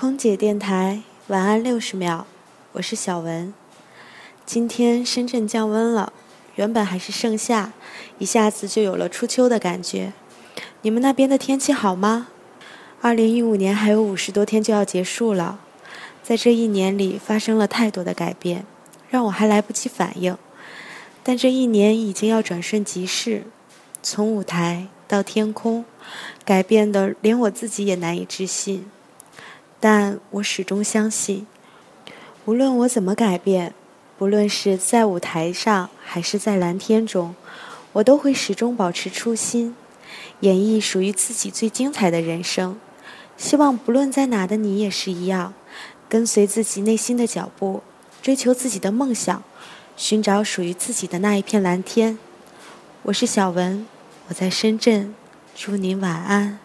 空姐电台晚安六十秒，我是小文。今天深圳降温了，原本还是盛夏，一下子就有了初秋的感觉。你们那边的天气好吗？二零一五年还有五十多天就要结束了，在这一年里发生了太多的改变，让我还来不及反应。但这一年已经要转瞬即逝，从舞台到天空，改变的连我自己也难以置信。但我始终相信，无论我怎么改变，不论是在舞台上还是在蓝天中，我都会始终保持初心，演绎属于自己最精彩的人生。希望不论在哪的你也是一样，跟随自己内心的脚步，追求自己的梦想，寻找属于自己的那一片蓝天。我是小文，我在深圳，祝您晚安。